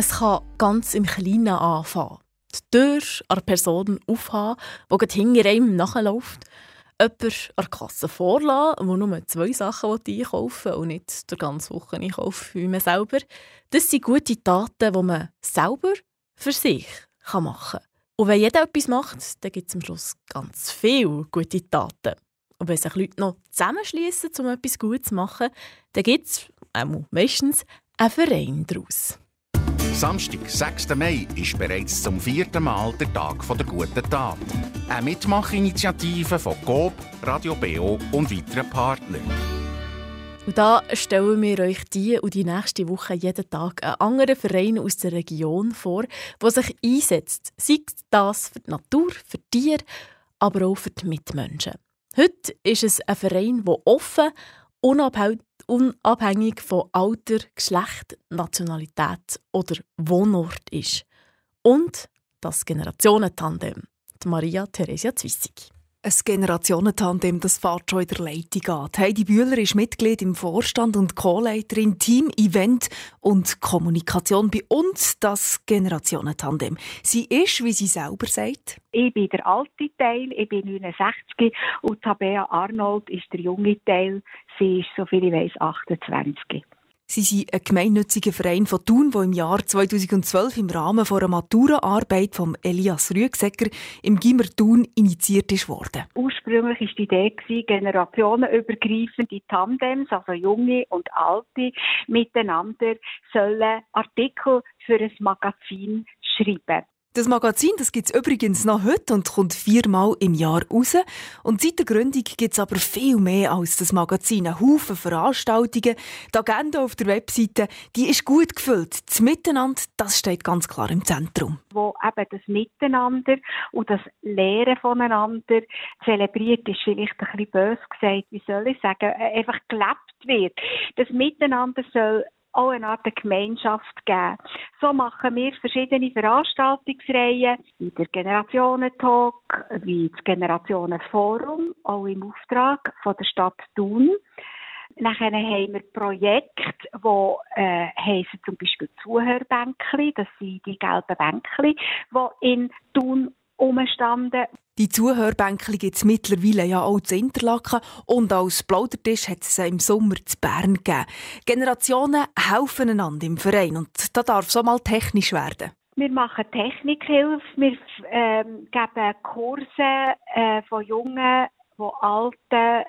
Es kann ganz im Kleinen anfangen. Die Tür an der Person aufhaben, die hinter einem nachläuft. Jemand an Kasse vorlassen, der nur zwei Sachen einkaufen will und nicht die ganze Woche einkaufen wie man selber. Das sind gute Taten, die man selber für sich machen kann. Und wenn jeder etwas macht, dann gibt es am Schluss ganz viele gute Taten. Und wenn sich Leute noch zusammenschließen, um etwas Gutes zu machen, dann gibt es meistens einen Verein daraus. Samstag, 6. Mai, ist bereits zum vierten Mal der Tag der guten Tat. Eine Mitmachinitiative von GOB, Radio BO und weiteren Partnern. Und da stellen wir euch die und die nächste Woche jeden Tag einen anderen Verein aus der Region vor, der sich einsetzt. Sei das für die Natur, für die Tiere, aber auch für die Mitmenschen. Heute ist es ein Verein, der offen, unabhängig von Alter, Geschlecht, Nationalität oder Wohnort ist. Und das Generationentandem, Maria Theresia Zwissig. Ein Generationentandem, das fährt schon in der Leitung an. Heidi Bühler ist Mitglied im Vorstand und Co-Leiterin Team Event und Kommunikation bei uns, das Generationentandem. Sie ist, wie sie selber sagt, ich bin der alte Teil, ich bin 69 und Tabea Arnold ist der junge Teil. Sie ist, soviel ich weiß, 28. Sie sind ein gemeinnütziger Verein von Thun, der im Jahr 2012 im Rahmen einer Maturaarbeit von Elias Rüegsecker im Gimmer Thun initiiert worden. Ursprünglich war die Idee, generationenübergreifende Tandems, also junge und alte, miteinander sollen Artikel für ein Magazin schreiben. Das Magazin das gibt es übrigens noch heute und kommt viermal im Jahr raus. Und seit der Gründung gibt es aber viel mehr als das Magazin. Ein Haufen Veranstaltungen. Die Agenda auf der Webseite die ist gut gefüllt. Das Miteinander das steht ganz klar im Zentrum. Wo eben das Miteinander und das Lehren voneinander zelebriert ist, vielleicht ein bisschen böse gesagt, wie soll ich sagen, einfach gelebt wird. Das Miteinander soll auch eine Art Gemeinschaft geben. So machen wir verschiedene Veranstaltungsreihen, wie der Generationentalk, wie das Generationenforum, auch im Auftrag von der Stadt Thun. Nachher haben wir Projekte, die äh, heissen zum Beispiel Zuhörbänkli, das sind die gelben Bänkli, die in Thun umstanden. Die Zuhörbänke gibt es mittlerweile ja auch zu Interlaken und als Plaudertisch hat es im Sommer zu Bern gegeben. Generationen helfen einander im Verein und da darf es auch mal technisch werden. Wir machen Technikhilfe, wir ähm, geben Kurse äh, von jungen, von alten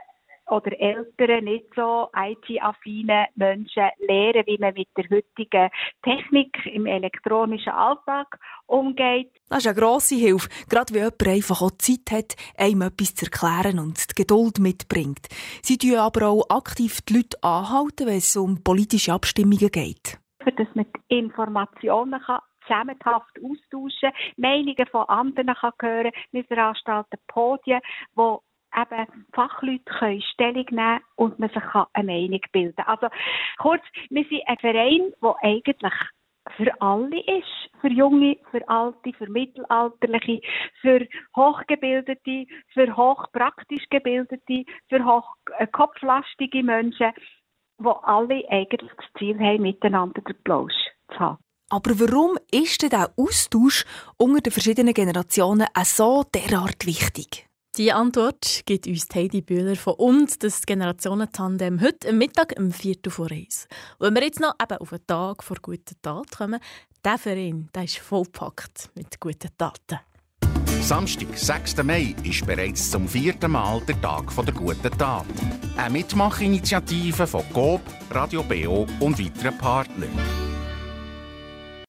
oder älteren, nicht so IT-affinen Menschen lernen, wie man mit der heutigen Technik im elektronischen Alltag umgeht. Das ist eine grosse Hilfe, gerade wenn jemand einfach auch Zeit hat, einem etwas zu erklären und die Geduld mitbringt. Sie tun aber auch aktiv die Leute anhalten, wenn es um politische Abstimmungen geht. Für das man Informationen kann zusammenhaft austauschen, Meinungen von anderen kann hören. Wir veranstalten Podien, wo eben Fachleute können Stellung nehmen und man sich eine Meinung bilden kann. Also kurz, wir sind ein Verein, der eigentlich für alle ist. Für Junge, für Alte, für Mittelalterliche, für Hochgebildete, für hochpraktisch Gebildete, für hochkopflastige Menschen, die alle eigentlich das Ziel haben, miteinander den Plausch zu haben. Aber warum ist denn der Austausch unter den verschiedenen Generationen so derart wichtig? Die Antwort gibt uns Heidi Bühler von uns, das Generationentandem, heute am Mittag um 4 vor 1. Und wenn wir jetzt noch eben auf den Tag vor guten Tat kommen, der Verein der ist vollpackt mit guten Taten. Samstag, 6. Mai, ist bereits zum vierten Mal der Tag der guten Tat. Eine Mitmachinitiative von GOB, Radio BO und weiteren Partnern.